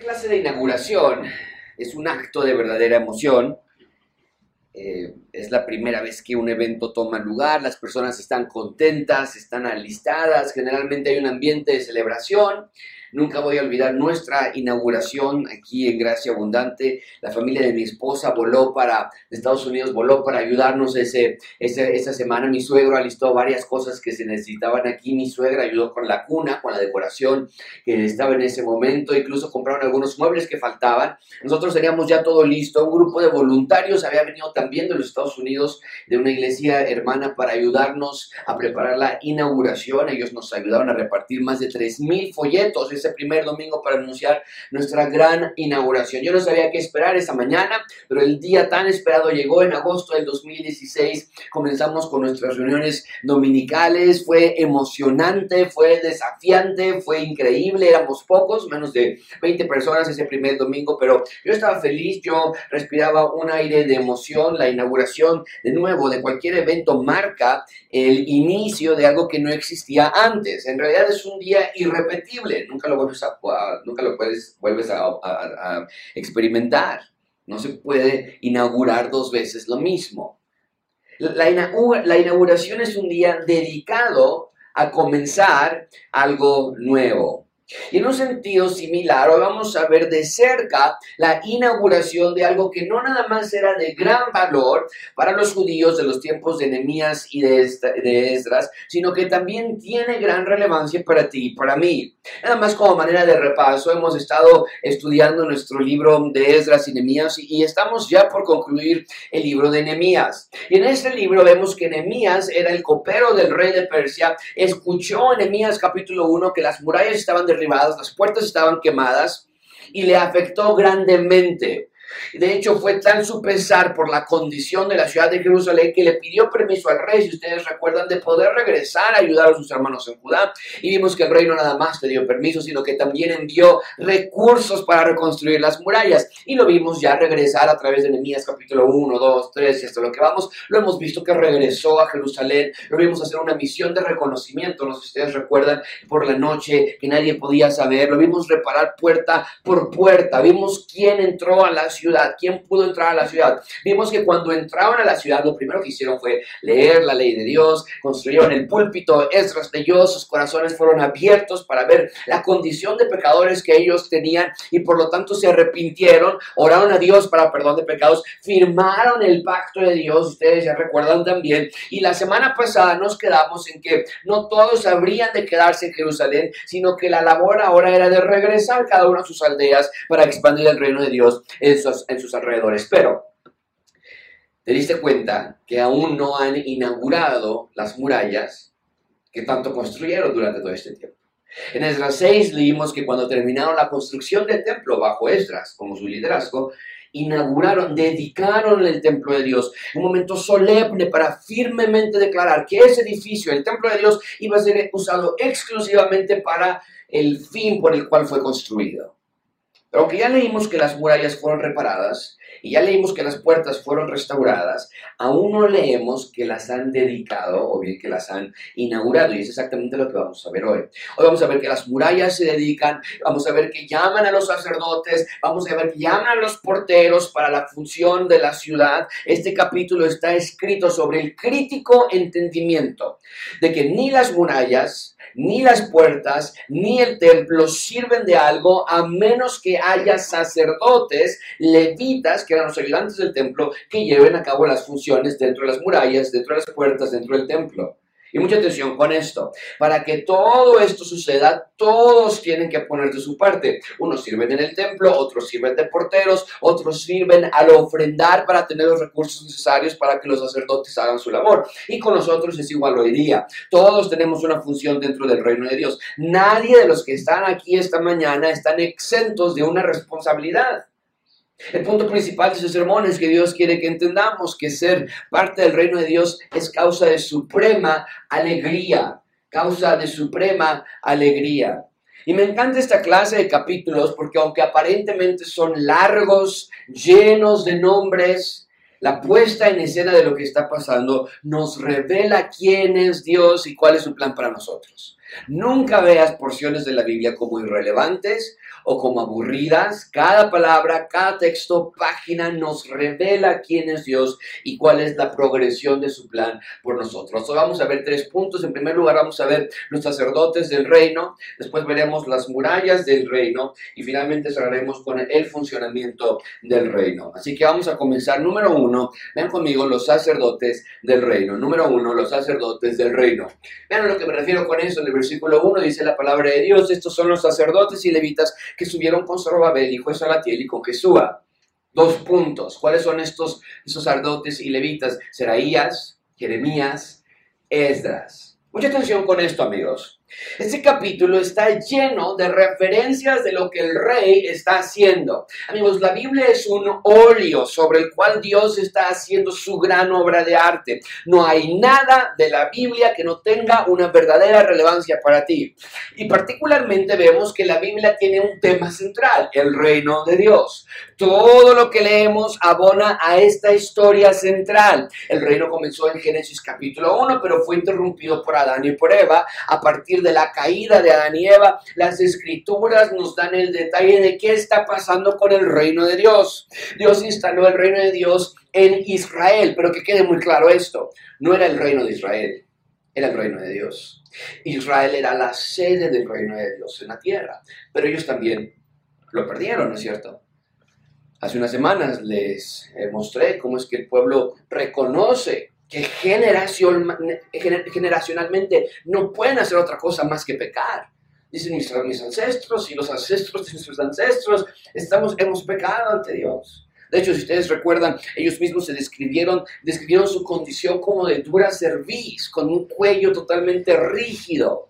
clase de inauguración es un acto de verdadera emoción. Es la primera vez que un evento toma lugar, las personas están contentas, están alistadas, generalmente hay un ambiente de celebración. Nunca voy a olvidar nuestra inauguración aquí en Gracia Abundante. La familia de mi esposa voló para, Estados Unidos, voló para ayudarnos ese, esa semana. Mi suegro alistó varias cosas que se necesitaban aquí. Mi suegra ayudó con la cuna, con la decoración que estaba en ese momento. Incluso compraron algunos muebles que faltaban. Nosotros teníamos ya todo listo. Un grupo de voluntarios había venido también de los Estados Unidos, de una iglesia hermana, para ayudarnos a preparar la inauguración. Ellos nos ayudaron a repartir más de 3.000 folletos ese primer domingo para anunciar nuestra gran inauguración. Yo no sabía qué esperar esa mañana, pero el día tan esperado llegó en agosto del 2016. Comenzamos con nuestras reuniones dominicales. Fue emocionante, fue desafiante, fue increíble. Éramos pocos, menos de 20 personas ese primer domingo, pero yo estaba feliz. Yo respiraba un aire de emoción. La inauguración, de nuevo, de cualquier evento marca el inicio de algo que no existía antes. En realidad es un día irrepetible. Nunca lo vuelves a, nunca lo puedes, vuelves a, experimentar. No se puede inaugurar dos veces lo mismo. La, la inauguración es un día dedicado a comenzar algo nuevo. Y en un sentido similar, hoy vamos a ver de cerca la inauguración de algo que no nada más era de gran valor para los judíos de los tiempos de Nehemías y de, Esdras, sino que también tiene gran relevancia para ti y para mí. Nada más como manera de repaso, hemos estado estudiando nuestro libro de Esdras y Nehemías y estamos ya por concluir el libro de Nehemías. Y en este libro vemos que Nehemías era el copero del rey de Persia, escuchó en Nehemías capítulo 1 que las murallas estaban de las puertas estaban quemadas y le afectó grandemente. De hecho, fue tan su pesar por la condición de la ciudad de Jerusalén que le pidió permiso al rey, si ustedes recuerdan, de poder regresar a ayudar a sus hermanos en Judá. Y vimos que el rey no nada más le dio permiso, sino que también envió recursos para reconstruir las murallas. Y lo vimos ya regresar a través de Nehemías capítulo 1, 2, 3 y hasta lo que vamos. Lo hemos visto que regresó a Jerusalén. Lo vimos hacer una misión de reconocimiento, no sé si ustedes recuerdan, por la noche que nadie podía saber. Lo vimos reparar puerta por puerta. Vimos quién entró a la ciudad ciudad, quién pudo entrar a la ciudad. Vimos que cuando entraban a la ciudad, lo primero que hicieron fue leer la ley de Dios, construyeron el púlpito, Esdras leyó, sus corazones fueron abiertos para ver la condición de pecadores que ellos tenían y por lo tanto se arrepintieron, oraron a Dios para perdón de pecados, firmaron el pacto de Dios, ustedes ya recuerdan también, y la semana pasada nos quedamos en que no todos habrían de quedarse en Jerusalén, sino que la labor ahora era de regresar cada uno a sus aldeas para expandir el reino de Dios en en sus alrededores. Pero te diste cuenta que aún no han inaugurado las murallas que tanto construyeron durante todo este tiempo. En Esdras 6 leímos que cuando terminaron la construcción del templo bajo Esdras como su liderazgo, inauguraron, dedicaron el templo de Dios, un momento solemne para firmemente declarar que ese edificio, el templo de Dios, iba a ser usado exclusivamente para el fin por el cual fue construido. Pero aunque ya leímos que las murallas fueron reparadas y ya leímos que las puertas fueron restauradas, aún no leemos que las han dedicado o bien que las han inaugurado. Y es exactamente lo que vamos a ver hoy. Hoy vamos a ver que las murallas se dedican, vamos a ver que llaman a los sacerdotes, vamos a ver que llaman a los porteros para la función de la ciudad. Este capítulo está escrito sobre el crítico entendimiento de que ni las murallas, ni las puertas, ni el templo sirven de algo a menos que haya sacerdotes, levitas, que eran los ayudantes del templo, que lleven a cabo las funciones dentro de las murallas, dentro de las puertas, dentro del templo. Y mucha atención con esto. Para que todo esto suceda, todos tienen que poner de su parte. Unos sirven en el templo, otros sirven de porteros, otros sirven al ofrendar para tener los recursos necesarios para que los sacerdotes hagan su labor. Y con nosotros es igual hoy día. Todos tenemos una función dentro del reino de Dios. Nadie de los que están aquí esta mañana están exentos de una responsabilidad. El punto principal de su sermón es que Dios quiere que entendamos que ser parte del reino de Dios es causa de suprema alegría. causa de suprema alegría. Y me encanta esta clase de capítulos porque aunque aparentemente son largos, llenos de nombres, la puesta en escena de lo que está pasando nos revela quién es Dios y cuál es su plan para nosotros. Nunca veas porciones de la Biblia como irrelevantes o como aburridas. Cada palabra, cada texto, página nos revela quién es Dios y cuál es la progresión de su plan por nosotros. Hoy vamos a ver tres puntos. En primer lugar, vamos a ver los sacerdotes del reino. Después veremos las murallas del reino y finalmente cerraremos con el funcionamiento del reino. Así que vamos a comenzar. Número uno, ven conmigo los sacerdotes del reino. Número uno, los sacerdotes del reino. Vean a lo que me refiero con eso. En versículo 1 dice la palabra de Dios. Estos son los sacerdotes y levitas que subieron con Zorobabel, hijo de Salatiel, y con Jesúa. Dos puntos. ¿Cuáles son estos, sacerdotes y levitas? Seraías, Jeremías, Esdras. Mucha atención con esto, amigos. Este capítulo está lleno de referencias de lo que el rey está haciendo. Amigos, la Biblia es un óleo sobre el cual Dios está haciendo su gran obra de arte. No hay nada de la Biblia que no tenga una verdadera relevancia para ti. Y particularmente vemos que la Biblia tiene un tema central, el reino de Dios. Todo lo que leemos abona a esta historia central. El reino comenzó en Génesis capítulo 1, pero fue interrumpido por Adán y por Eva a partir de la caída de Adán y Eva, las escrituras nos dan el detalle de qué está pasando con el reino de Dios. Dios instaló el reino de Dios en Israel, pero que quede muy claro esto, no era el reino de Israel, era el reino de Dios. Israel era la sede del reino de Dios en la tierra, pero ellos también lo perdieron, ¿no es cierto? Hace unas semanas les mostré cómo es que el pueblo reconoce que generacionalmente no pueden hacer otra cosa más que pecar. Dicen mis, mis ancestros y los ancestros de sus ancestros, estamos, hemos pecado ante Dios. De hecho, si ustedes recuerdan, ellos mismos se describieron, describieron su condición como de dura cerviz, con un cuello totalmente rígido.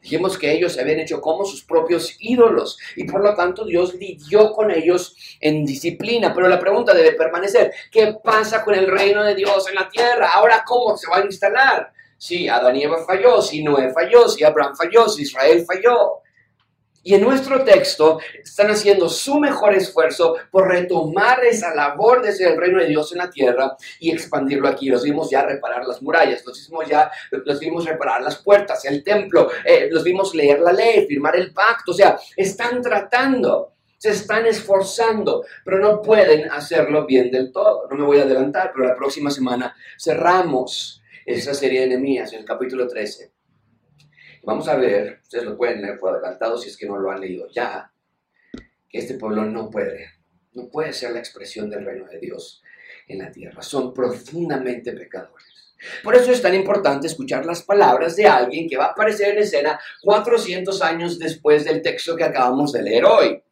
Dijimos que ellos se habían hecho como sus propios ídolos y por lo tanto Dios lidió con ellos en disciplina. Pero la pregunta debe permanecer, ¿qué pasa con el reino de Dios en la tierra? Ahora, ¿cómo se va a instalar? Si Adán y Eva falló, si Noé falló, si Abraham falló, si Israel falló. Y en nuestro texto están haciendo su mejor esfuerzo por retomar esa labor de ser el reino de Dios en la tierra y expandirlo aquí. Los vimos ya reparar las murallas, los vimos ya, los vimos reparar las puertas, el templo, eh, los vimos leer la ley, firmar el pacto. O sea, están tratando, se están esforzando, pero no pueden hacerlo bien del todo. No me voy a adelantar, pero la próxima semana cerramos esa serie de enemías en el capítulo 13 Vamos a ver, ustedes lo pueden leer por adelantado si es que no lo han leído ya, que este pueblo no puede, no puede ser la expresión del reino de Dios en la tierra. Son profundamente pecadores. Por eso es tan importante escuchar las palabras de alguien que va a aparecer en escena 400 años después del texto que acabamos de leer hoy,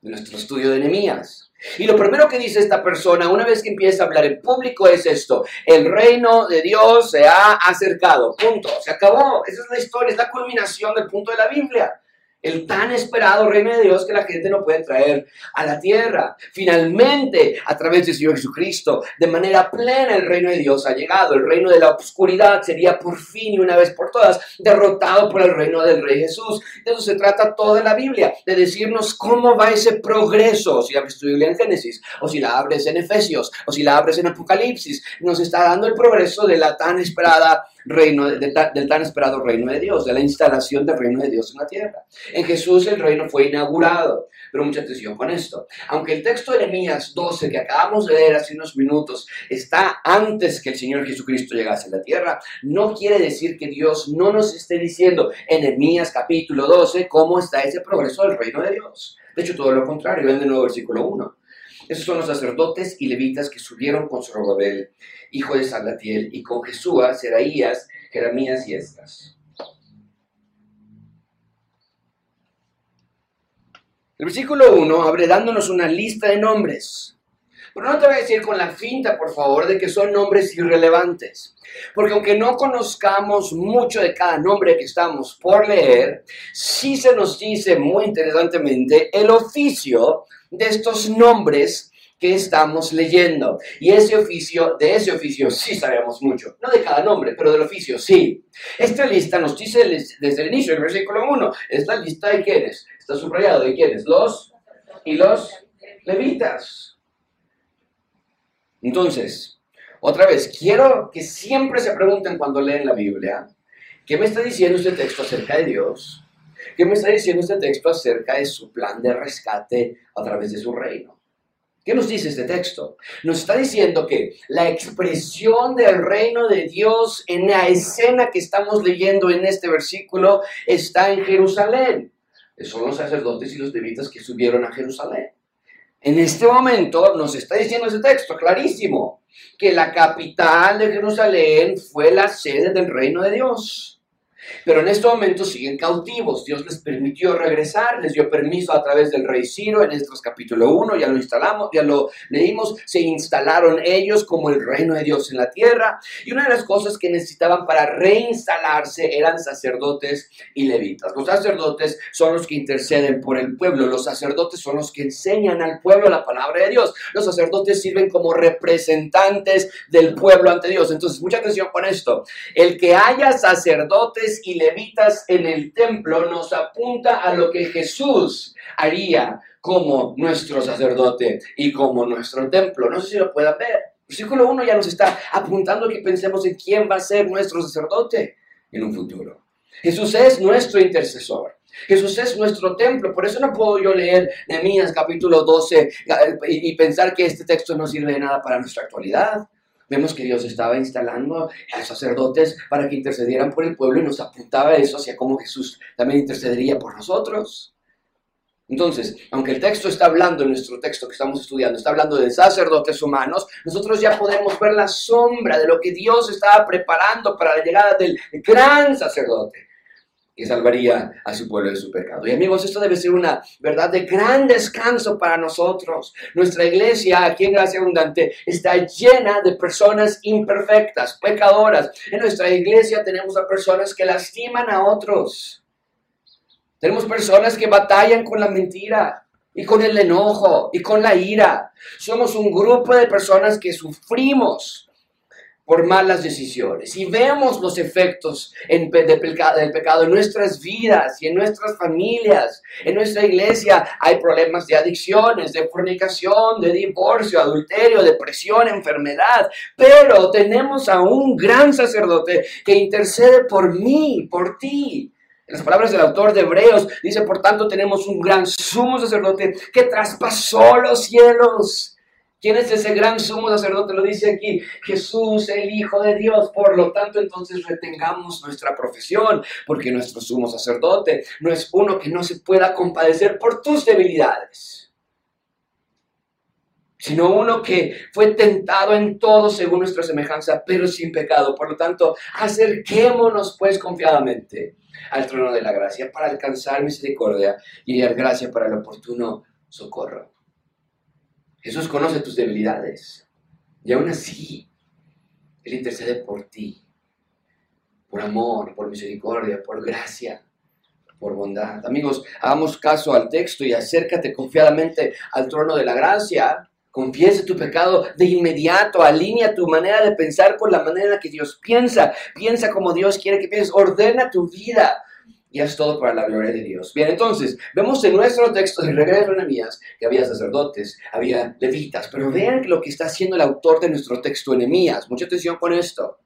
de nuestro estudio de Nehemías. Y lo primero que dice esta persona una vez que empieza a hablar en público es esto, el reino de Dios se ha acercado, punto, se acabó, esa es la historia, es la culminación del punto de la Biblia el tan esperado reino de Dios que la gente no puede traer a la tierra. Finalmente, a través del Señor Jesucristo, de manera plena el reino de Dios ha llegado. El reino de la oscuridad sería por fin y una vez por todas derrotado por el reino del Rey Jesús. De eso se trata toda la Biblia, de decirnos cómo va ese progreso. Si abres tu Biblia en Génesis, o si la abres en Efesios, o si la abres en Apocalipsis, nos está dando el progreso de la tan esperada reino, del tan esperado reino de Dios, de la instalación del reino de Dios en la tierra. En Jesús el reino fue inaugurado. Pero mucha atención con esto. Aunque el texto de Nehemías 12 que acabamos de leer hace unos minutos está antes que el Señor Jesucristo llegase a la tierra, no quiere decir que Dios no nos esté diciendo en Nehemías capítulo 12 cómo está ese progreso del reino de Dios. De hecho, todo lo contrario. Ven de nuevo versículo 1. Esos son los sacerdotes y levitas que subieron con Zorobabel, hijo de Salatiel, y con Jesúa, Seraías, Jeremías y Esdras. El versículo 1 abre dándonos una lista de nombres. Pero no te voy a decir con la finta, por favor, de que son nombres irrelevantes. Porque aunque no conozcamos mucho de cada nombre que estamos por leer, sí se nos dice muy interesantemente el oficio de estos nombres que estamos leyendo. Y ese oficio, de ese oficio sí sabemos mucho. No de cada nombre, pero del oficio sí. Esta lista nos dice desde el inicio, el versículo 1, es la lista de quiénes. Está subrayado de quiénes. Los y los levitas. Entonces, otra vez, quiero que siempre se pregunten cuando leen la Biblia, ¿qué me está diciendo este texto acerca de Dios? ¿Qué me está diciendo este texto acerca de su plan de rescate a través de su reino? ¿Qué nos dice este texto? Nos está diciendo que la expresión del reino de Dios en la escena que estamos leyendo en este versículo está en Jerusalén. Son los sacerdotes y los levitas que subieron a Jerusalén. En este momento nos está diciendo ese texto clarísimo, que la capital de Jerusalén fue la sede del reino de Dios. Pero en este momento siguen cautivos. Dios les permitió regresar, les dio permiso a través del rey Ciro en Esdras capítulo 1, ya lo instalamos, ya lo leímos, se instalaron ellos como el reino de Dios en la tierra. Y una de las cosas que necesitaban para reinstalarse eran sacerdotes y levitas. Los sacerdotes son los que interceden por el pueblo, los sacerdotes son los que enseñan al pueblo la palabra de Dios. Los sacerdotes sirven como representantes del pueblo ante Dios. Entonces, mucha atención con esto. El que haya sacerdotes y levitas en el templo nos apunta a lo que Jesús haría como nuestro sacerdote y como nuestro templo. No sé si lo puedan ver. Versículo 1 ya nos está apuntando que pensemos en quién va a ser nuestro sacerdote en un futuro. Jesús es nuestro intercesor. Jesús es nuestro templo. Por eso no puedo yo leer Nehemías capítulo 12 y pensar que este texto no sirve de nada para nuestra actualidad. Vemos que Dios estaba instalando a sacerdotes para que intercedieran por el pueblo y nos apuntaba eso hacia cómo Jesús también intercedería por nosotros. Entonces, aunque el texto está hablando, en nuestro texto que estamos estudiando, está hablando de sacerdotes humanos, nosotros ya podemos ver la sombra de lo que Dios estaba preparando para la llegada del gran sacerdote que salvaría a su pueblo de su pecado. Y amigos, esto debe ser una verdad de gran descanso para nosotros. Nuestra iglesia aquí en Gracia Abundante está llena de personas imperfectas, pecadoras. En nuestra iglesia tenemos a personas que lastiman a otros. Tenemos personas que batallan con la mentira y con el enojo y con la ira. Somos un grupo de personas que sufrimos por malas decisiones. Y vemos los efectos del pecado en nuestras vidas y en nuestras familias. En nuestra iglesia hay problemas de adicciones, de fornicación, de divorcio, adulterio, depresión, enfermedad. Pero tenemos a un gran sacerdote que intercede por mí, por ti. En las palabras del autor de Hebreos dice, por tanto tenemos un gran sumo sacerdote que traspasó los cielos ¿Quién es ese gran sumo sacerdote? Lo dice aquí, Jesús, el Hijo de Dios. Por lo tanto, entonces retengamos nuestra profesión, porque nuestro sumo sacerdote no es uno que no se pueda compadecer por tus debilidades, sino uno que fue tentado en todo según nuestra semejanza, pero sin pecado. Por lo tanto, acerquémonos pues confiadamente al trono de la gracia para alcanzar misericordia y dar gracia para el oportuno socorro. Jesús conoce tus debilidades. Y aún así, Él intercede por ti. Por amor, por misericordia, por gracia, por bondad. Amigos, hagamos caso al texto y acércate confiadamente al trono de la gracia. Confiese tu pecado de inmediato, alinea tu manera de pensar con la manera que Dios piensa. Piensa como Dios quiere que pienses, ordena tu vida y es todo para la gloria de Dios. Bien, entonces, vemos en nuestro texto de regreso de Nehemías que había sacerdotes, había levitas, pero vean lo que está haciendo el autor de nuestro texto, Nehemías. Mucha atención con esto.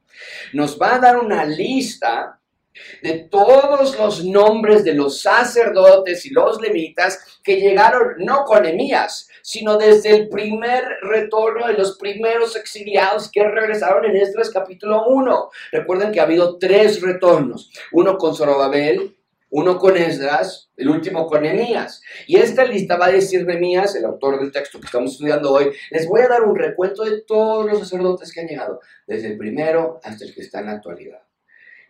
Nos va a dar una lista de todos los nombres de los sacerdotes y los levitas que llegaron no con Nehemías, sino desde el primer retorno de los primeros exiliados que regresaron en Esdras capítulo 1. Recuerden que ha habido tres retornos, uno con Zorobabel, uno con Esdras, el último con Nehemías. Y esta lista va a decir Nehemías, el autor del texto que estamos estudiando hoy, les voy a dar un recuento de todos los sacerdotes que han llegado, desde el primero hasta el que está en la actualidad.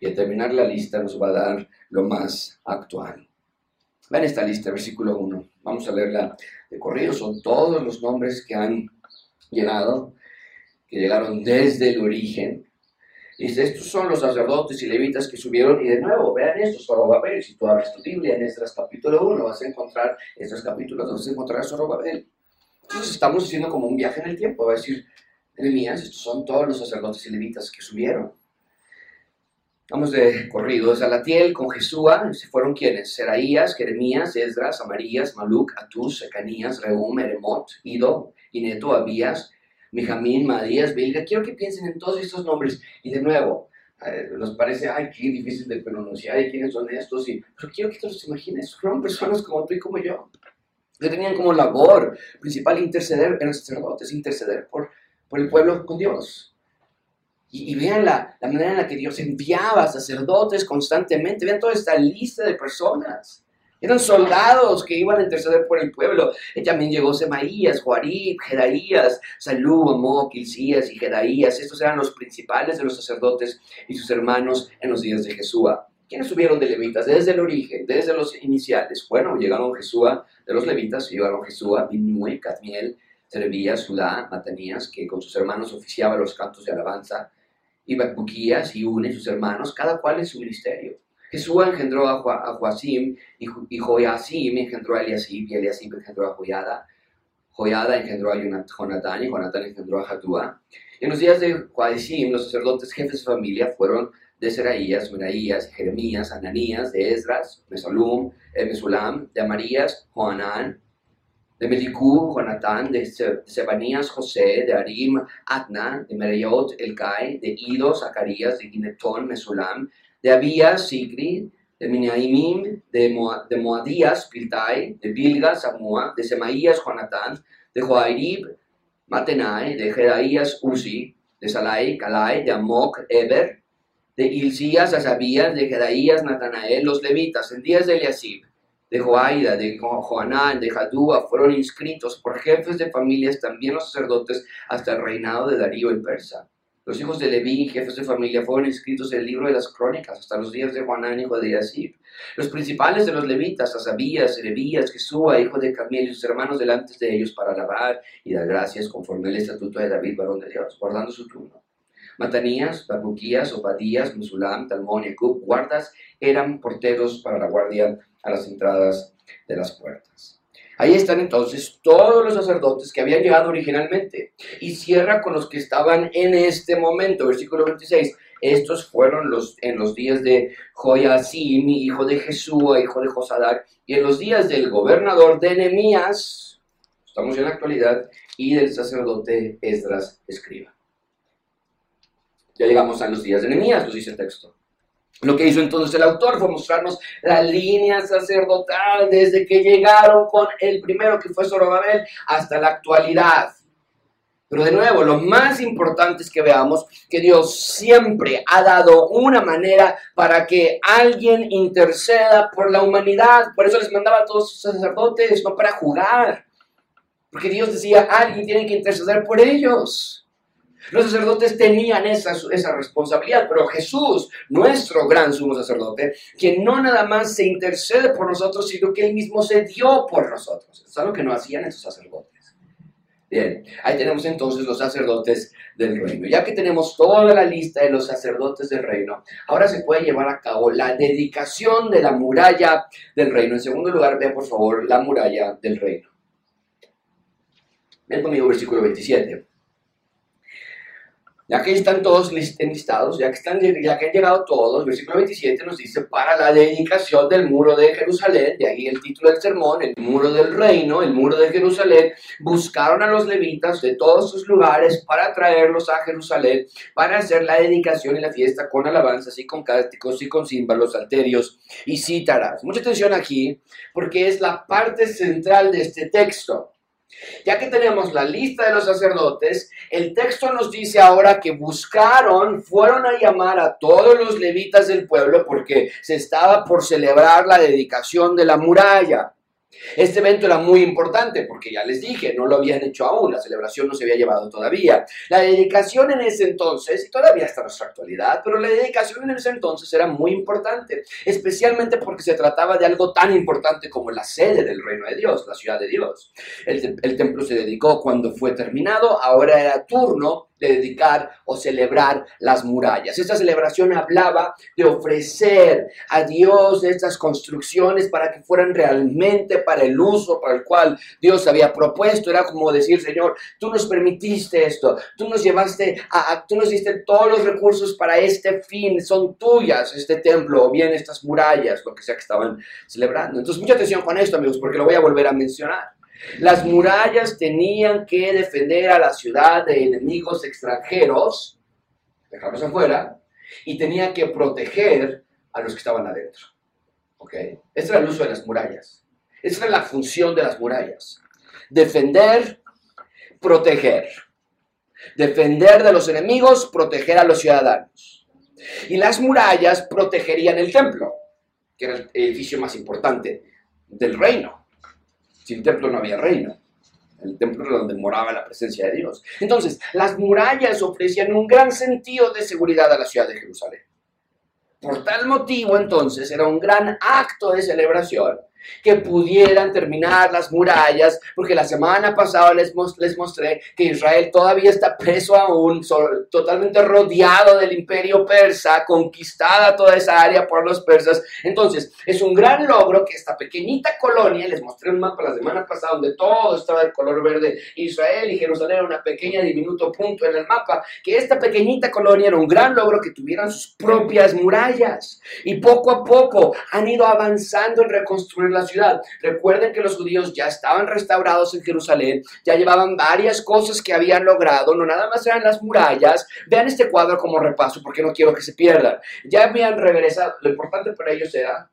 Y al terminar la lista nos va a dar lo más actual. Ven esta lista, versículo 1. Vamos a leerla de corrido. Son todos los nombres que han llegado, que llegaron desde el origen. Dice, estos son los sacerdotes y levitas que subieron, y de nuevo, vean esto, Zorobabel, si tú abres tu Biblia en Esdras capítulo 1, vas a encontrar, Esdras capítulo 2, vas a encontrar a Zorobabel. Entonces estamos haciendo como un viaje en el tiempo. Va a decir, Enemías, estos son todos los sacerdotes y levitas que subieron. Vamos de corrido. Salatiel con Jesúa, fueron quienes? Seraías, Jeremías, Esdras, Amarías, Maluc, Atus, Secanías, Reum, Eremot, Ido, Ineto, Abías, Mijamín, Madías, Bilga. Quiero que piensen en todos estos nombres. Y de nuevo, eh, nos parece, ay, qué difícil de pronunciar y quiénes son estos. Y, pero quiero que te los imagines. Fueron personas como tú y como yo. Que tenían como labor principal interceder, los sacerdotes, interceder por, por el pueblo con Dios. Y, vean la, la, manera en la que Dios enviaba sacerdotes constantemente. Vean toda esta lista de personas. Eran soldados que iban a interceder por el pueblo. Y también llegó Semaías, Juarib, Jedaías, Salú, Amó, Quilcías y Jedaías. Estos eran los principales de los sacerdotes y sus hermanos en los días de Jesúa. ¿Quiénes subieron de levitas? Desde el origen, desde los iniciales. Bueno, llegaron Jesúa de los levitas, llegaron Jesúa, Binui, Cadmiel, Serebías, Sudá, Matanías, que con sus hermanos oficiaba los cantos de alabanza y Buquías y Une, sus hermanos, cada cual en su ministerio. Jesús engendró a, Joacim y, y Joacim engendró a Eliasib y Eliasib engendró a Joyada. Joyada engendró a Jonatán y Jonatán engendró a Jatúa. En los días de Joacim, los sacerdotes jefes de familia fueron de Seraías, Meraías, Jeremías, Ananías, de Esdras, Mesalum, Mesulam, de Amarías, Joanán, de Melicú, Jonatán, de Sebanías, José, de Arim, Atna, de Merayot, Elkai, de Ido, Zacarías, de Ginetón, Mesulam, de Abías, Sigri, de Miniaimim, de, de Moadías, Piltai, de Bilga, Samua, de Semaías, Jonatán, de Joairib, Matenai, de Jedaías, Uzi, de Salai, Calai, de Amok, Eber, de Ilcías, Asabías, de Jedaías, Natanael, los levitas, en días de Eliasib, de Joaida, de Joanán, de Jadúa, fueron inscritos por jefes de familias, también los sacerdotes, hasta el reinado de Darío el persa. Los hijos de Leví, jefes de familia, fueron inscritos en el libro de las crónicas hasta los días de Juanán, hijo de Yasib. Los principales de los levitas, Asabías, Erebías, Jesúa, hijo de Camiel, y sus hermanos delante de ellos para alabar y dar gracias conforme el estatuto de David, varón de Dios, guardando su turno. Matanías, Babuquías, Obadías, Mesulam, Talmón y guardas, eran porteros para la guardia a las entradas de las puertas. Ahí están entonces todos los sacerdotes que habían llegado originalmente. Y cierra con los que estaban en este momento, versículo 26. Estos fueron los, en los días de Joyasim, hijo de Jesúa, hijo de Josadac, y en los días del gobernador de Enemías, estamos en la actualidad, y del sacerdote Esdras, escriba. Ya llegamos a los días de Enemías, nos dice el texto. Lo que hizo entonces el autor fue mostrarnos la línea sacerdotal desde que llegaron con el primero que fue Zorobabel hasta la actualidad. Pero de nuevo, lo más importante es que veamos que Dios siempre ha dado una manera para que alguien interceda por la humanidad. Por eso les mandaba a todos sus sacerdotes, no para jugar. Porque Dios decía, alguien tiene que interceder por ellos. Los sacerdotes tenían esa, esa responsabilidad, pero Jesús, nuestro gran sumo sacerdote, que no nada más se intercede por nosotros, sino que él mismo se dio por nosotros. Es algo que no hacían esos sacerdotes. Bien, ahí tenemos entonces los sacerdotes del reino. Ya que tenemos toda la lista de los sacerdotes del reino, ahora se puede llevar a cabo la dedicación de la muralla del reino. En segundo lugar, vean por favor la muralla del reino. Ven conmigo versículo 27. Ya que están todos enlistados, ya que, están, ya que han llegado todos, versículo 27 nos dice, para la dedicación del muro de Jerusalén, de ahí el título del sermón, el muro del reino, el muro de Jerusalén, buscaron a los levitas de todos sus lugares para traerlos a Jerusalén, para hacer la dedicación y la fiesta con alabanzas y con cánticos y con címbalos, salterios y cítaras. Mucha atención aquí, porque es la parte central de este texto. Ya que tenemos la lista de los sacerdotes, el texto nos dice ahora que buscaron, fueron a llamar a todos los levitas del pueblo porque se estaba por celebrar la dedicación de la muralla. Este evento era muy importante porque ya les dije, no lo habían hecho aún, la celebración no se había llevado todavía. La dedicación en ese entonces, y todavía está nuestra actualidad, pero la dedicación en ese entonces era muy importante, especialmente porque se trataba de algo tan importante como la sede del reino de Dios, la ciudad de Dios. El templo se dedicó cuando fue terminado, ahora era turno de dedicar o celebrar las murallas. Esta celebración hablaba de ofrecer a Dios estas construcciones para que fueran realmente para el uso para el cual Dios había propuesto. Era como decir, Señor, tú nos permitiste esto, tú nos llevaste a, tú nos diste todos los recursos para este fin, son tuyas este templo o bien estas murallas, lo que sea que estaban celebrando. Entonces, mucha atención con esto, amigos, porque lo voy a volver a mencionar. Las murallas tenían que defender a la ciudad de enemigos extranjeros, dejarlos afuera, y tenían que proteger a los que estaban adentro. ¿Ok? Este era el uso de las murallas. Esa era la función de las murallas. Defender, proteger. Defender de los enemigos, proteger a los ciudadanos. Y las murallas protegerían el templo, que era el edificio más importante del reino. Sin templo no había reino. El templo era donde moraba la presencia de Dios. Entonces, las murallas ofrecían un gran sentido de seguridad a la ciudad de Jerusalén. Por tal motivo, entonces, era un gran acto de celebración que pudieran terminar las murallas, porque la semana pasada les, les mostré que Israel todavía está preso aún, totalmente rodeado del imperio persa, conquistada toda esa área por los persas. Entonces, es un gran logro que esta pequeñita colonia, les mostré un mapa la semana pasada donde todo estaba de color verde, Israel y Jerusalén era una pequeña diminuto punto en el mapa, que esta pequeñita colonia era un gran logro que tuvieran sus propias murallas. Y poco a poco han ido avanzando en reconstruir la ciudad. Recuerden que los judíos ya estaban restaurados en Jerusalén, ya llevaban varias cosas que habían logrado, no nada más eran las murallas. Vean este cuadro como repaso porque no quiero que se pierdan. Ya habían regresado, lo importante para ellos era,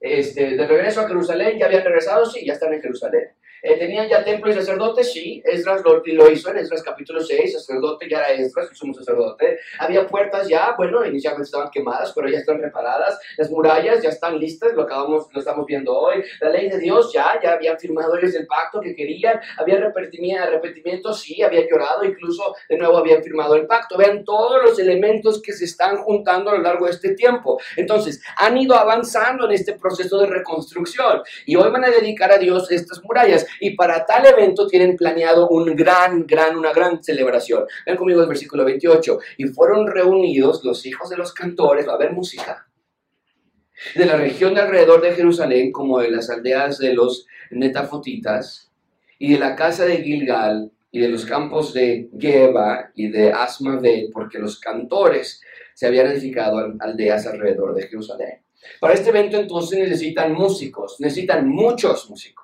este, de regreso a Jerusalén, ya habían regresado, sí, ya están en Jerusalén. Eh, ¿Tenían ya templo y sacerdote? Sí, Esdras lo, lo, hizo en Esdras capítulo 6, sacerdote ya era Esdras, que un sacerdote. Había puertas ya, bueno, inicialmente estaban quemadas, pero ya están reparadas. Las murallas ya están listas, lo acabamos, lo estamos viendo hoy. La ley de Dios ya, ya habían firmado ellos el pacto que querían. Había arrepentimiento, sí, había llorado, incluso de nuevo habían firmado el pacto. Vean todos los elementos que se están juntando a lo largo de este tiempo. Entonces, han ido avanzando en este proceso de reconstrucción y hoy van a dedicar a Dios estas murallas y para tal evento tienen planeado un gran, gran, una gran celebración. Ven conmigo el versículo 28. Y fueron reunidos los hijos de los cantores, va a haber música, de la región de alrededor de Jerusalén, como de las aldeas de los netafotitas, y de la casa de Gilgal, y de los campos de Geba y de Asmavet, porque los cantores se habían edificado aldeas alrededor de Jerusalén. Para este evento entonces necesitan músicos, necesitan muchos músicos.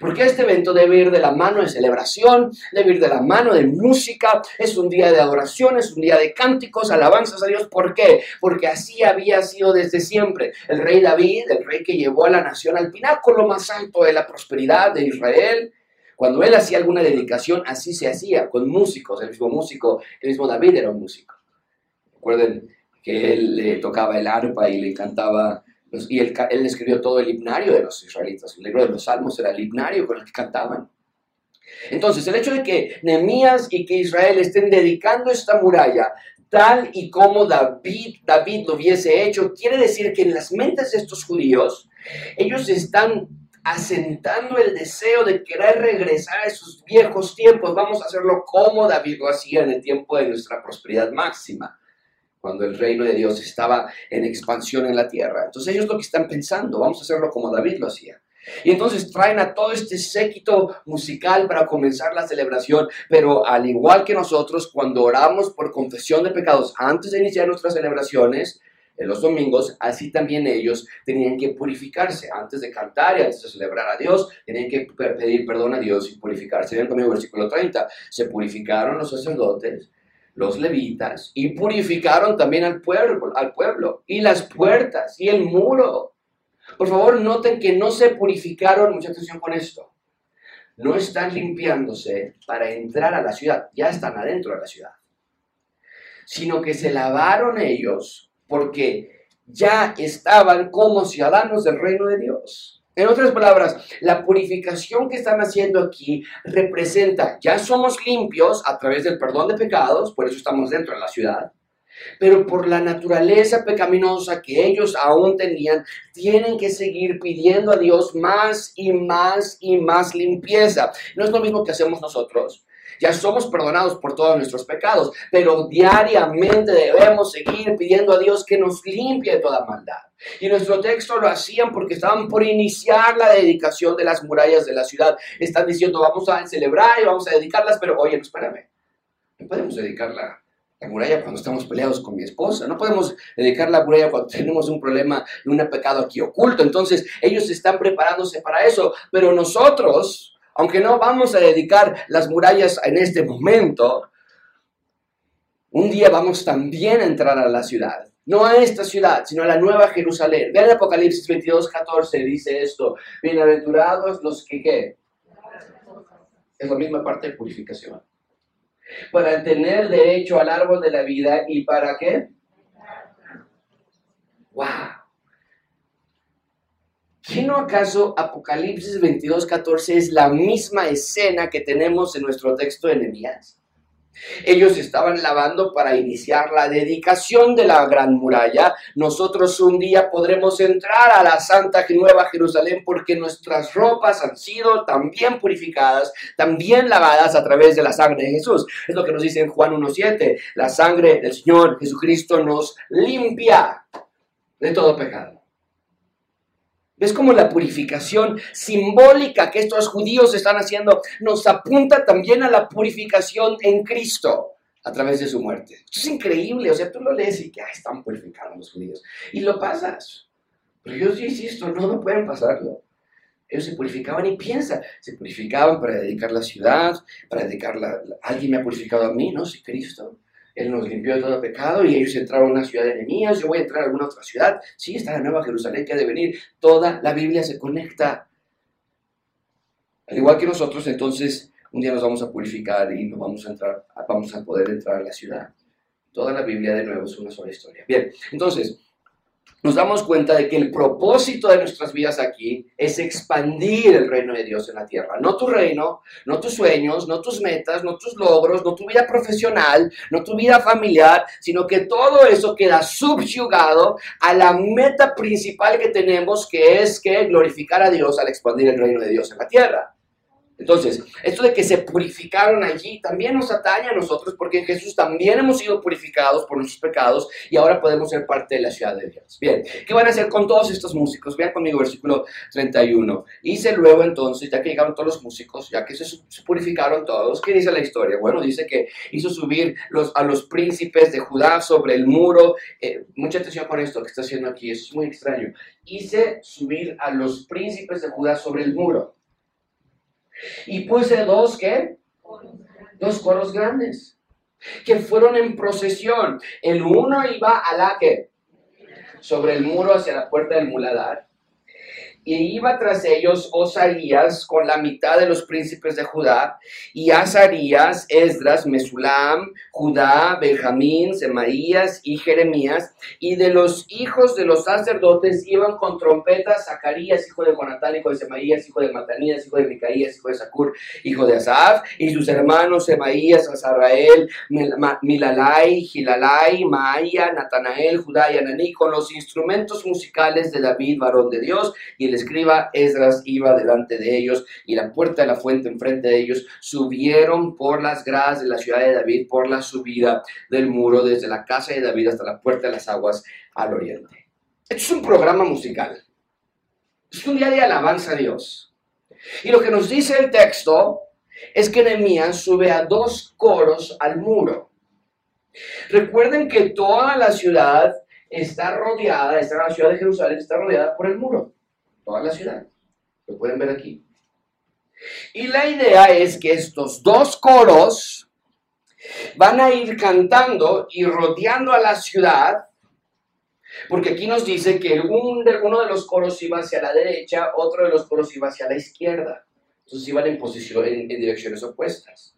Porque este evento debe ir de la mano de celebración, debe ir de la mano de música, es un día de adoración, es un día de cánticos, alabanzas a Dios. ¿Por qué? Porque así había sido desde siempre. El rey David, el rey que llevó a la nación al pináculo más alto de la prosperidad de Israel, cuando él hacía alguna dedicación, así se hacía, con músicos, el mismo músico, el mismo David era un músico. Recuerden que él le tocaba el arpa y le cantaba y él, escribió todo el himnario de los israelitas. El libro de los salmos era el himnario con el que cantaban. Entonces, el hecho de que Nehemías y que Israel estén dedicando esta muralla tal y como David, David lo hubiese hecho, quiere decir que en las mentes de estos judíos, ellos están asentando el deseo de querer regresar a esos viejos tiempos. Vamos a hacerlo como David lo hacía en el tiempo de nuestra prosperidad máxima cuando el reino de Dios estaba en expansión en la tierra. Entonces ellos lo que están pensando, vamos a hacerlo como David lo hacía. Y entonces traen a todo este séquito musical para comenzar la celebración, pero al igual que nosotros, cuando oramos por confesión de pecados antes de iniciar nuestras celebraciones, en los domingos, así también ellos tenían que purificarse antes de cantar y antes de celebrar a Dios, tenían que pedir perdón a Dios y purificarse. Ven conmigo, versículo 30. Se purificaron los sacerdotes los levitas y purificaron también al pueblo, al pueblo y las puertas y el muro. Por favor, noten que no se purificaron, mucha atención con esto. No están limpiándose para entrar a la ciudad, ya están adentro de la ciudad. Sino que se lavaron ellos porque ya estaban como ciudadanos del reino de Dios. En otras palabras, la purificación que están haciendo aquí representa, ya somos limpios a través del perdón de pecados, por eso estamos dentro de la ciudad, pero por la naturaleza pecaminosa que ellos aún tenían, tienen que seguir pidiendo a Dios más y más y más limpieza. No es lo mismo que hacemos nosotros Ya somos perdonados por todos nuestros pecados, pero diariamente debemos seguir pidiendo a Dios que nos limpie de toda maldad. Y nuestro texto lo hacían porque estaban por iniciar la dedicación de las murallas de la ciudad. Están diciendo, vamos a celebrar y vamos a dedicarlas, pero oye, espérame, no podemos dedicar la, muralla cuando estamos peleados con mi esposa. No podemos dedicar la muralla cuando tenemos un problema y un pecado aquí oculto. Entonces, ellos están preparándose para eso. Pero nosotros, aunque no vamos a dedicar las murallas en este momento, un día vamos también a entrar a la ciudad. No a esta ciudad, sino a la nueva Jerusalén. Vean Apocalipsis 22, 14, dice esto. Bienaventurados los que, ¿qué? Es la misma parte de purificación. Para tener derecho al árbol de la vida y para qué? ¡Wow! ¿Qué no acaso Apocalipsis 22, 14 es la misma escena que tenemos en nuestro texto de Nehemías? Ellos estaban lavando para iniciar la dedicación de la gran muralla. Nosotros un día podremos entrar a la Santa Nueva Jerusalén porque nuestras ropas han sido también purificadas, también lavadas a través de la sangre de Jesús. Es lo que nos dice en Juan 1.7. La sangre del Señor Jesucristo nos limpia de todo pecado. ¿Ves cómo la purificación simbólica que estos judíos están haciendo nos apunta también a la purificación en Cristo a través de su muerte? Esto es increíble, o sea, tú lo lees y que están purificados los judíos y lo pasas. Pero yo sí insisto, no, no pueden pasarlo. Ellos se purificaban y piensa, se purificaban para dedicar la ciudad, para dedicarla, alguien me ha purificado a mí, ¿no? Sí, Cristo. Él nos limpió de todo pecado y ellos entraron a una ciudad de enemías. Yo voy a entrar a alguna otra ciudad. Sí, está la Nueva Jerusalén que ha de venir. Toda la Biblia se conecta. Al igual que nosotros, entonces, un día nos vamos a purificar y nos vamos a entrar, vamos a poder entrar a la ciudad. Toda la Biblia de nuevo es una sola historia. Bien, entonces, nos damos cuenta de que el propósito de nuestras vidas aquí es expandir el reino de Dios en la tierra. No tu reino, no tus sueños, no tus metas, no tus logros, no tu vida profesional, no tu vida familiar, sino que todo eso queda subyugado a la meta principal que tenemos, que es que glorificar a Dios al expandir el reino de Dios en la tierra. Entonces, esto de que se purificaron allí también nos atañe a nosotros porque en Jesús también hemos sido purificados por nuestros pecados y ahora podemos ser parte de la ciudad de Dios. Bien, ¿qué van a hacer con todos estos músicos? Vean conmigo versículo 31. Hice luego entonces, ya que llegaron todos los músicos, ya que se, purificaron todos, ¿qué dice la historia? Bueno, dice que hizo subir a los príncipes de Judá sobre el muro. Eh, mucha atención con esto que está haciendo aquí, es muy extraño. Hice subir a los príncipes de Judá sobre el muro y puse dos, ¿qué? Dos coros grandes que fueron en procesión. El uno iba a la que sobre el muro hacia la puerta del muladar y iba tras ellos Osaías con la mitad de los príncipes de Judá, y Azarías, Esdras, Mesulam, Judá, Benjamín, Semaías y Jeremías, y de los hijos de los sacerdotes iban con trompetas Zacarías, hijo de Jonatán, hijo de Semaías, hijo de Matanías, hijo de Micaías, hijo de Sacur, hijo de Asaf, y sus hermanos Semaías, Azarrael, Milalai, Gilalai, Maaya, Natanael, Judá y Ananí, con los instrumentos musicales de David, varón de Dios, y el escriba Esdras iba delante de ellos y la puerta de la fuente enfrente de ellos subieron por las gradas de la ciudad de David por la subida del muro desde la casa de David hasta la puerta de las aguas al oriente. Esto es un programa musical. Es un día de alabanza a Dios. Y lo que nos dice el texto es que Nehemías sube a dos coros al muro. Recuerden que toda la ciudad está rodeada, esta la ciudad de Jerusalén está rodeada por el muro toda la ciudad. Lo pueden ver aquí. Y la idea es que estos dos coros van a ir cantando y rodeando a la ciudad, porque aquí nos dice que uno de los coros iba hacia la derecha, otro de los coros iba hacia la izquierda. Entonces iban en posición, en, direcciones opuestas.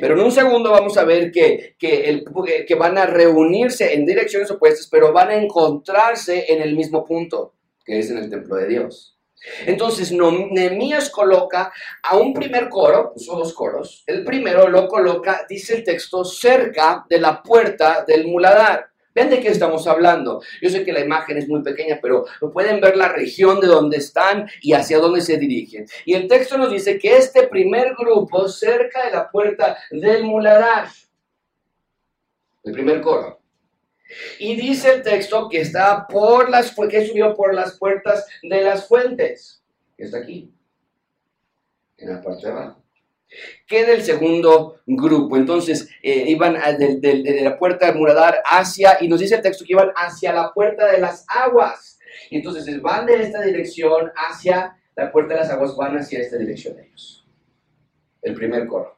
Pero en un segundo vamos a ver que, que, que van a reunirse en direcciones opuestas, pero van a encontrarse en el mismo punto que es en el templo de Dios. Entonces, Nehemías coloca a un primer coro, puso dos coros. El primero lo coloca, dice el texto, cerca de la puerta del muladar. Vean de qué estamos hablando. Yo sé que la imagen es muy pequeña, pero pueden ver la región de donde están y hacia dónde se dirigen. Y el texto nos dice que este primer grupo, cerca de la puerta del muladar, el primer coro, y dice el texto que está por las que subió por las puertas de las fuentes, que está aquí, en la parte de abajo. Queda el segundo grupo. Entonces, eh, iban de, la puerta del muradar hacia, y nos dice el texto que iban hacia la puerta de las aguas. Y entonces van de esta dirección hacia la puerta de las aguas, van hacia esta dirección ellos. El primer coro.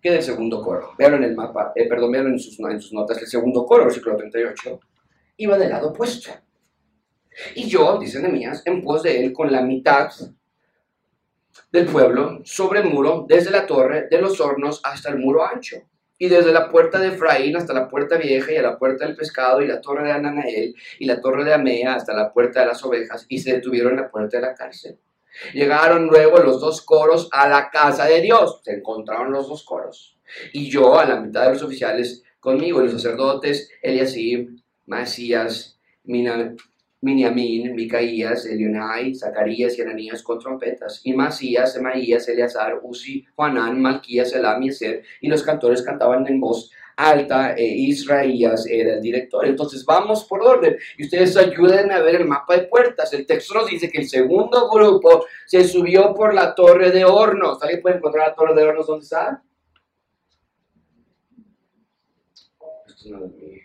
Queda el segundo coro. Veanlo en el mapa, eh, perdón, veanlo en sus, en sus notas. El segundo coro, versículo 38, iba del lado opuesto. Y yo, dice Nehemías, en pos de él con la mitad del pueblo sobre el muro, desde la torre de los hornos hasta el muro ancho, y desde la puerta de Efraín hasta la puerta vieja y a la puerta del pescado y la torre de Ananael y la torre de Amea hasta la puerta de las ovejas, y se detuvieron en la puerta de la cárcel. Llegaron luego los dos coros a la casa de Dios, se encontraron los dos coros, y yo a la mitad de los oficiales conmigo, y los sacerdotes, Eliasib, Masías, Miniamín, Micaías, Elionai, Zacarías y Ananías con trompetas, y Masías, Semaías, Eleazar, Uzi, Juanán, Malquías, Elam y Eser, y los cantores cantaban en voz alta, e Israías era el director. Entonces vamos por orden, y ustedes ayuden a ver el mapa de puertas. El texto nos dice que el segundo grupo se subió por la torre de hornos. ¿Alguien puede encontrar la torre de hornos dónde está? Esto aquí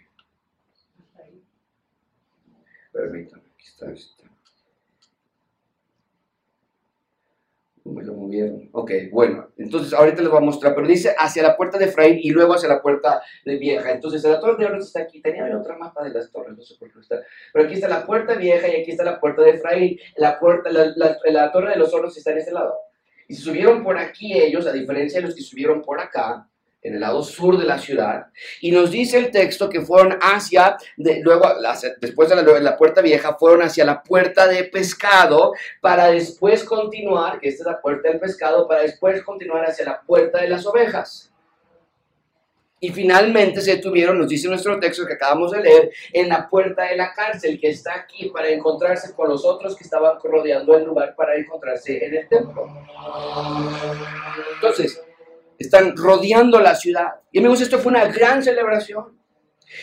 está, está. Me lo movieron. Ok, bueno, entonces ahorita les voy a mostrar, pero dice hacia la puerta de Efraín y luego hacia la puerta de Vieja. Entonces la torre de Hornos está aquí. Tenía otra mapa de las torres, no sé por qué está. Pero aquí está la puerta vieja y aquí está la puerta de Efraín. La, puerta, la, la torre de los hornos está en este lado. Y si subieron por aquí ellos, a diferencia de los que subieron por acá, en el lado sur de la ciudad, y nos dice el texto que fueron hacia, luego, después de la, la, puerta vieja, fueron hacia la puerta de pescado, para después continuar, que esta es la puerta del pescado, para después continuar hacia la puerta de las ovejas. Y finalmente se detuvieron, nos dice nuestro texto que acabamos de leer, en la puerta de la cárcel, que está aquí para encontrarse con los otros que estaban rodeando el lugar para encontrarse en el templo. Entonces, están rodeando la ciudad. Y amigos, esto fue una gran celebración.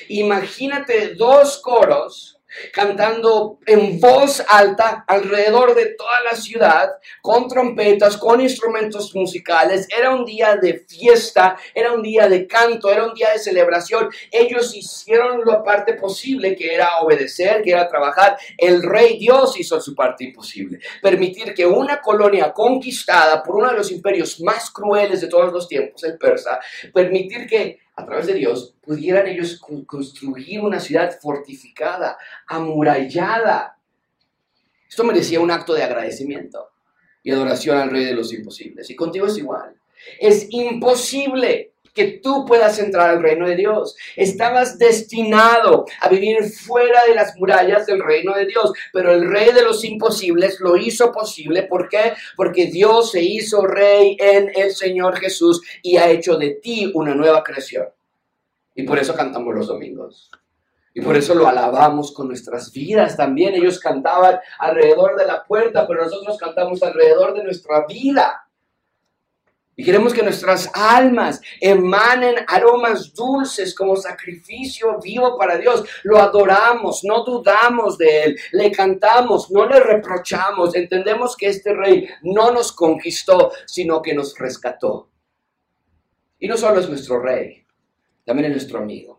Imagínate dos coros cantando en voz alta alrededor de toda la ciudad, con trompetas, con instrumentos musicales. Era un día de fiesta, era un día de canto, era un día de celebración. Ellos hicieron la parte posible, que era obedecer, que era trabajar. El rey Dios hizo su parte imposible. Permitir que una colonia conquistada por uno de los imperios más crueles de todos los tiempos, el persa, permitir que a través de Dios, pudieran ellos construir una ciudad fortificada, amurallada. Esto merecía un acto de agradecimiento y adoración al Rey de los imposibles. Y contigo es igual. Es imposible que tú puedas entrar al reino de Dios. Estabas destinado a vivir fuera de las murallas del reino de Dios, pero el rey de los imposibles lo hizo posible. ¿Por qué? Porque Dios se hizo rey en el Señor Jesús y ha hecho de ti una nueva creación. Y por eso cantamos los domingos. Y por eso lo alabamos con nuestras vidas también. Ellos cantaban alrededor de la puerta, pero nosotros cantamos alrededor de nuestra vida. Y queremos que nuestras almas emanen aromas dulces como sacrificio vivo para Dios. Lo adoramos, no dudamos de Él, le cantamos, no le reprochamos. Entendemos que este rey no nos conquistó, sino que nos rescató. Y no solo es nuestro rey, también es nuestro amigo.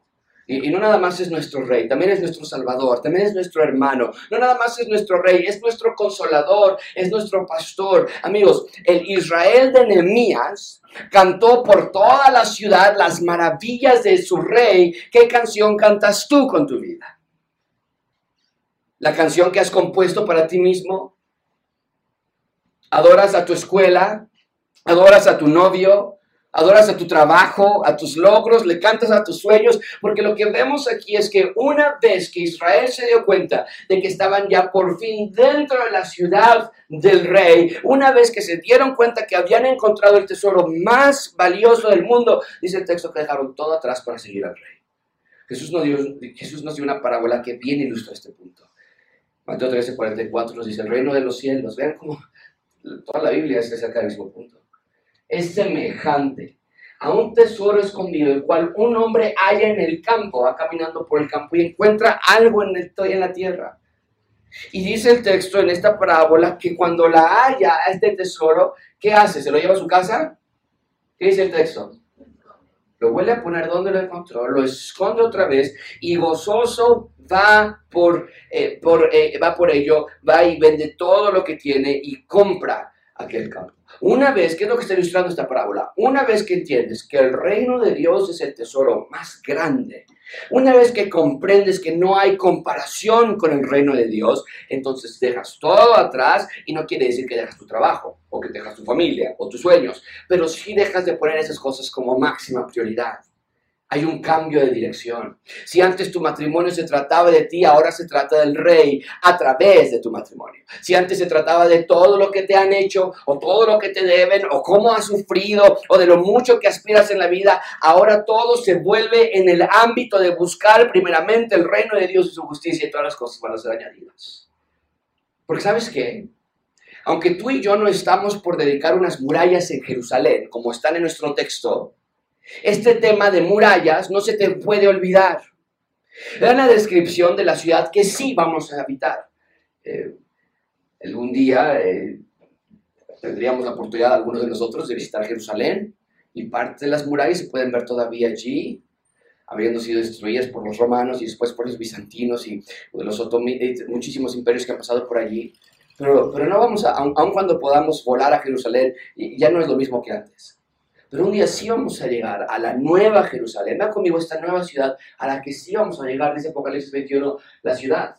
Y, no nada más es nuestro rey, también es nuestro salvador, también es nuestro hermano. No nada más es nuestro rey, es nuestro consolador, es nuestro pastor. Amigos, el Israel de Nehemías cantó por toda la ciudad las maravillas de su rey. ¿Qué canción cantas tú con tu vida? ¿La canción que has compuesto para ti mismo? ¿Adoras a tu escuela? ¿Adoras a tu novio? Adoras a tu trabajo, a tus logros, le cantas a tus sueños, porque lo que vemos aquí es que una vez que Israel se dio cuenta de que estaban ya por fin dentro de la ciudad del rey, una vez que se dieron cuenta que habían encontrado el tesoro más valioso del mundo, dice el texto que dejaron todo atrás para seguir al rey. Jesús nos, dio, una parábola que bien ilustra este punto. Mateo 13, 44 nos dice, el reino de los cielos, vean cómo toda la Biblia se acerca al mismo punto. Es semejante a un tesoro escondido, el cual un hombre halla en el campo, va caminando por el campo y encuentra algo en, el, en la tierra. Y dice el texto en esta parábola que cuando la halla este tesoro, ¿qué hace? ¿Se lo lleva a su casa? ¿Qué dice el texto? Lo vuelve a poner donde lo encontró, lo esconde otra vez y gozoso va por, eh, por, eh, va por ello, va y vende todo lo que tiene y compra aquel campo. Una vez, ¿qué es lo que está ilustrando esta parábola? Una vez que entiendes que el reino de Dios es el tesoro más grande, una vez que comprendes que no hay comparación con el reino de Dios, entonces dejas todo atrás y no quiere decir que dejas tu trabajo o que dejas tu familia o tus sueños, pero sí dejas de poner esas cosas como máxima prioridad. Hay un cambio de dirección. Si antes tu matrimonio se trataba de ti, ahora se trata del rey a través de tu matrimonio. Si antes se trataba de todo lo que te han hecho o todo lo que te deben o cómo has sufrido o de lo mucho que aspiras en la vida, ahora todo se vuelve en el ámbito de buscar primeramente el reino de Dios y su justicia y todas las cosas van a ser añadidas. Porque sabes qué? Aunque tú y yo no estamos por dedicar unas murallas en Jerusalén, como están en nuestro texto, este tema de murallas no se te puede olvidar. Es la descripción de la ciudad que sí vamos a habitar. Eh, algún día eh, tendríamos la oportunidad, algunos de nosotros, de visitar Jerusalén y parte de las murallas se pueden ver todavía allí, habiendo sido destruidas por los romanos y después por los bizantinos y los otomanos, muchísimos imperios que han pasado por allí. Pero, pero no vamos a, aun, aun cuando podamos volar a Jerusalén, ya no es lo mismo que antes. Pero un día sí vamos a llegar a la nueva Jerusalén. Ven conmigo esta nueva ciudad a la que sí vamos a llegar, dice Apocalipsis 21, la ciudad.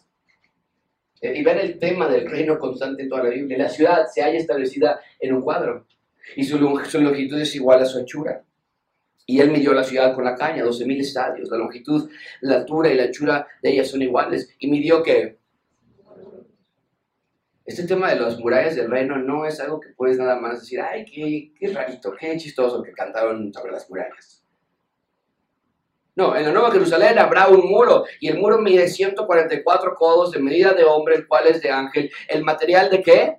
Eh, y ven el tema del reino constante en toda la Biblia. La ciudad se halla establecida en un cuadro y su, longitud es igual a su anchura. Y él midió la ciudad con la caña, 12.000 estadios. La longitud, la altura y la anchura de ella son iguales. Y midió que este tema de las murallas del reino no es algo que puedes nada más decir, ay, qué, qué rarito, qué chistoso que cantaron sobre las murallas. No, en la Nueva Jerusalén habrá un muro y el muro mide 144 codos de medida de hombre, el cual es de ángel. ¿El material de qué?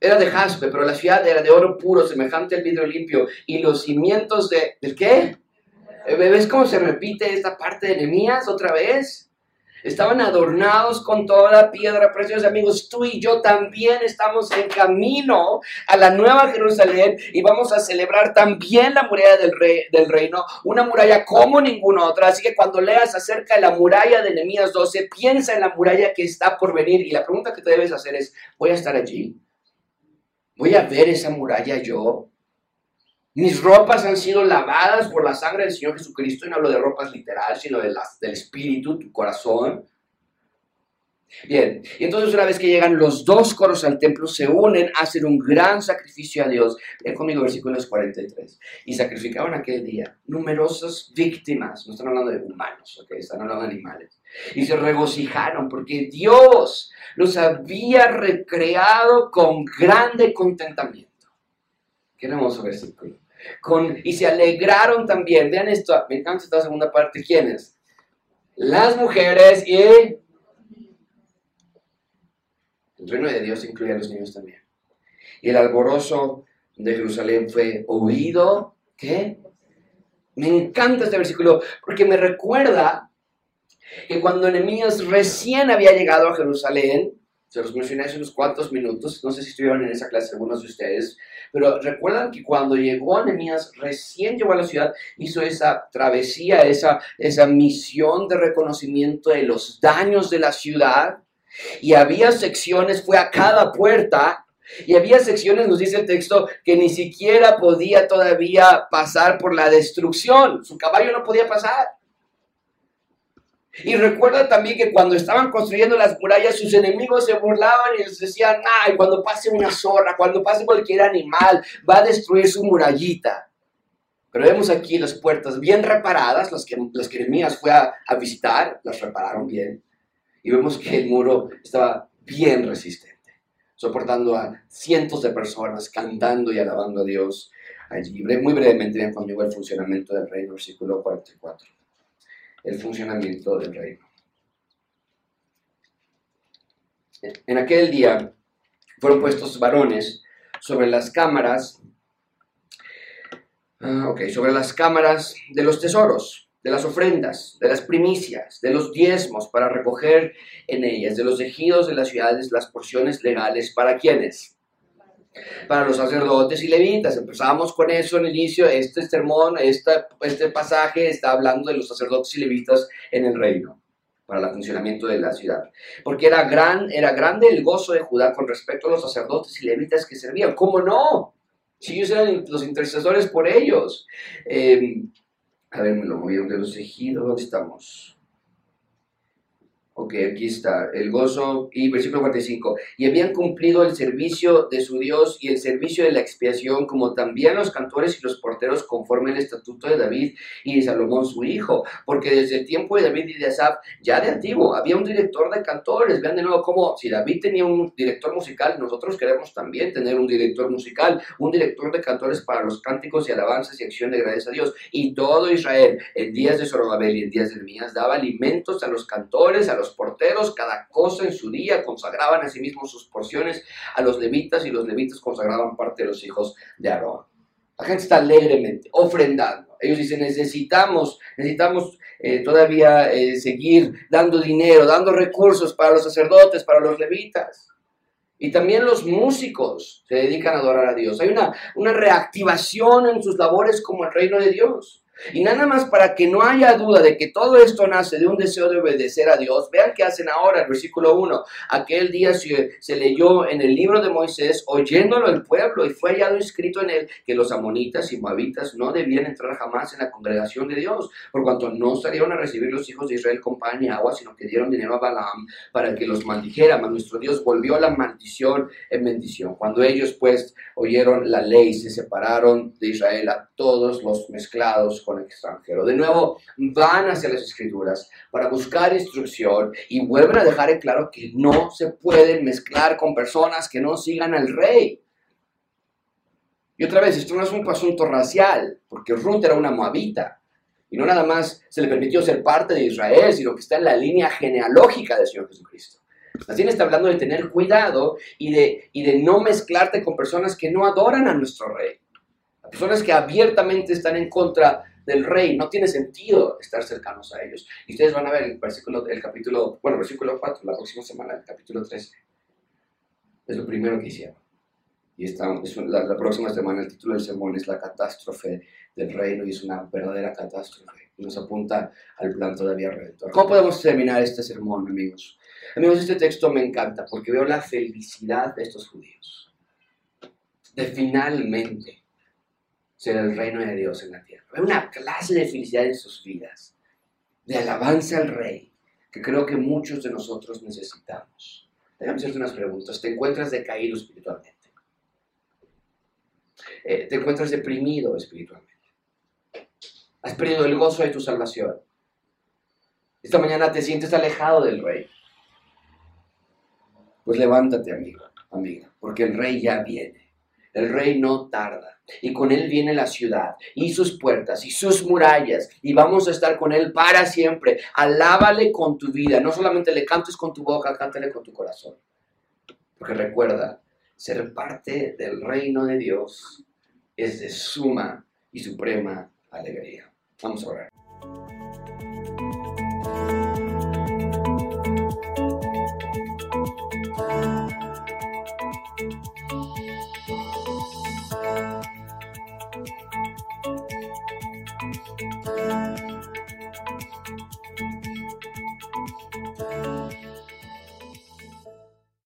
Era de jaspe, pero la ciudad era de oro puro, semejante al vidrio limpio. Y los cimientos de... ¿Del qué? ¿Ves cómo se repite esta parte de Nehemías otra vez? Estaban adornados con toda piedra preciosa. Amigos, tú y yo también estamos en camino a la nueva Jerusalén y vamos a celebrar también la muralla del, rey, del reino, una muralla como ninguna otra. Así que cuando leas acerca de la muralla de Nehemías 12, piensa en la muralla que está por venir y la pregunta que te debes hacer es, ¿voy a estar allí? ¿Voy a ver esa muralla yo? Mis ropas han sido lavadas por la sangre del Señor Jesucristo, y no hablo de ropas literal, sino de las, del espíritu, tu corazón. Bien, y entonces una vez que llegan los dos coros al templo, se unen a hacer un gran sacrificio a Dios. Ven conmigo versículos 43. Y sacrificaban aquel día numerosas víctimas, no están hablando de humanos, ¿ok? están hablando de animales. Y se regocijaron porque Dios los había recreado con grande contentamiento. Qué hermoso versículo y se alegraron también. Vean esto, me encanta esta segunda parte. ¿Quiénes? Las mujeres y el reino de Dios incluye a los niños también. Y el alborozo de Jerusalén fue oído. ¿Qué? Me encanta este versículo porque me recuerda que cuando Nehemías recién había llegado a Jerusalén, se los mencioné hace unos cuantos minutos, no sé si estuvieron en esa clase algunos de ustedes, pero recuerdan que cuando llegó Anemías, recién llegó a la ciudad, hizo esa travesía, esa, esa misión de reconocimiento de los daños de la ciudad. Y había secciones, fue a cada puerta y había secciones, nos dice el texto, que ni siquiera podía todavía pasar por la destrucción. Su caballo no podía pasar. Y recuerda también que cuando estaban construyendo las murallas, sus enemigos se burlaban y les decían, ay, cuando pase una zorra, cuando pase cualquier animal, va a destruir su murallita. Pero vemos aquí las puertas bien reparadas, las que, las fue a, visitar, las repararon bien. Y vemos que el muro estaba bien resistente, soportando a cientos de personas cantando y alabando a Dios allí. Muy brevemente, ven conmigo el funcionamiento del reino, versículo 44. El funcionamiento del reino. En aquel día fueron puestos varones sobre las cámaras, ah, sobre las cámaras de los tesoros, de las ofrendas, de las primicias, de los diezmos para recoger en ellas, de los ejidos de las ciudades, las porciones legales, ¿para quiénes? Para los sacerdotes y levitas. Empezamos con eso en el inicio. Este sermón, este pasaje está hablando de los sacerdotes y levitas en el reino para el funcionamiento de la ciudad. Porque era, gran, era grande el gozo de Judá con respecto a los sacerdotes y levitas que servían. ¿Cómo no? Si ellos eran los intercesores por ellos. Eh, a ver, me lo movieron de los ejidos. ¿Dónde estamos? Ok, aquí está, el gozo y versículo 45. Y habían cumplido el servicio de su Dios y el servicio de la expiación, como también los cantores y los porteros, conforme el estatuto de David y de Salomón su hijo. Porque desde el tiempo de David y de Asaf, ya de antiguo, había un director de cantores. Vean de nuevo cómo, si David tenía un director musical, nosotros queremos también tener un director musical, un director de cantores para los cánticos y alabanzas y acción de gracias a Dios. Y todo Israel, en días de Zorobabel y en días de Ermías, daba alimentos a los cantores, a los porteros, cada cosa en su día, consagraban a sí mismos sus porciones a los levitas y los levitas consagraban parte de los hijos de Aarón. La gente está alegremente ofrendando. Ellos dicen, necesitamos, necesitamos eh, todavía eh, seguir dando dinero, dando recursos para los sacerdotes, para los levitas. Y también los músicos se dedican a adorar a Dios. Hay una, una reactivación en sus labores como el reino de Dios. Y nada más para que no haya duda de que todo esto nace de un deseo de obedecer a Dios, vean qué hacen ahora, el versículo 1. Aquel día se, leyó en el libro de Moisés, oyéndolo el pueblo, y fue hallado escrito en él que los amonitas y moabitas no debían entrar jamás en la congregación de Dios, por cuanto no salieron a recibir los hijos de Israel con pan y agua, sino que dieron dinero a Balaam para que los maldijera. Mas nuestro Dios volvió la maldición en bendición. Cuando ellos pues oyeron la ley, se separaron de Israel a todos los mezclados con extranjero. De nuevo, van hacia las escrituras para buscar instrucción y vuelven a dejar en claro que no se pueden mezclar con personas que no sigan al rey. Y otra vez, esto no es un asunto racial, porque Ruth era una moabita. Y no nada más se le permitió ser parte de Israel, sino que está en la línea genealógica del Señor Jesucristo. Así está hablando de tener cuidado y de, y de no mezclarte con personas que no adoran a nuestro rey. Personas que abiertamente están en contra del rey. No tiene sentido estar cercanos a ellos. Y ustedes van a ver el versículo, el capítulo, bueno, versículo 4, la próxima semana, el capítulo 13. Es lo primero que hicieron. Y esta, es la, la, próxima semana el título del sermón es La catástrofe del reino y es una verdadera catástrofe. Y nos apunta al plan todavía redentor. ¿Cómo podemos terminar este sermón, amigos? Amigos, este texto me encanta porque veo la felicidad de estos judíos. De finalmente ser el reino de Dios en la tierra. Hay una clase de felicidad en sus vidas, de alabanza al Rey, que creo que muchos de nosotros necesitamos. Déjame hacerte unas preguntas. ¿Te encuentras decaído espiritualmente? Eh, ¿Te encuentras deprimido espiritualmente? ¿Has perdido el gozo de tu salvación? Esta mañana te sientes alejado del Rey. Pues levántate, amigo, amiga, porque el Rey ya viene. El rey no tarda. Y con él viene la ciudad y sus puertas y sus murallas. Y vamos a estar con él para siempre. Alábale con tu vida. No solamente le cantes con tu boca, cántale con tu corazón. Porque recuerda, ser parte del reino de Dios es de suma y suprema alegría. Vamos a orar.